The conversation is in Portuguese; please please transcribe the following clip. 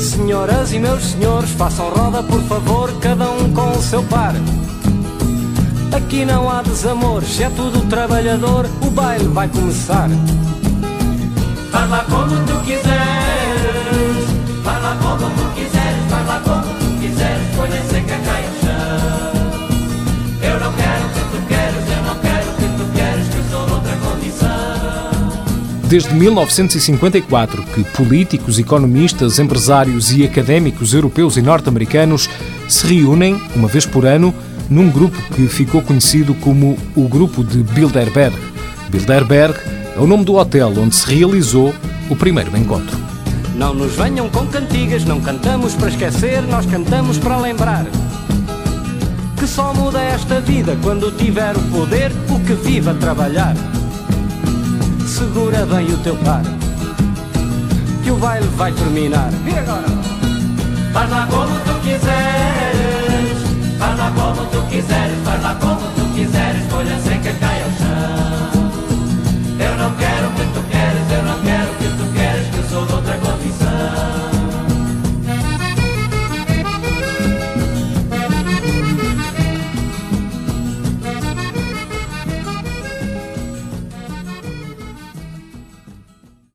Senhoras e meus senhores, façam roda por favor, cada um com o seu par. Aqui não há desamor, se é tudo trabalhador, o baile vai começar. Faz lá como tu quiseres, faz lá como tu quiseres, faz lá como tu quiseres, põe nem seca cai ao chão. Eu não quero o que tu queres, eu não quero o que tu queres, que eu sou de outra condição. Desde 1954 que políticos, economistas, empresários e académicos europeus e norte-americanos se reúnem, uma vez por ano, num grupo que ficou conhecido como o Grupo de Bilderberg. Bilderberg é o nome do hotel onde se realizou o primeiro encontro. Não nos venham com cantigas, não cantamos para esquecer, nós cantamos para lembrar. Que só muda esta vida quando tiver o poder, o que vive a trabalhar. Segura bem o teu par, que o baile vai terminar. Faz lá como tu quiseres.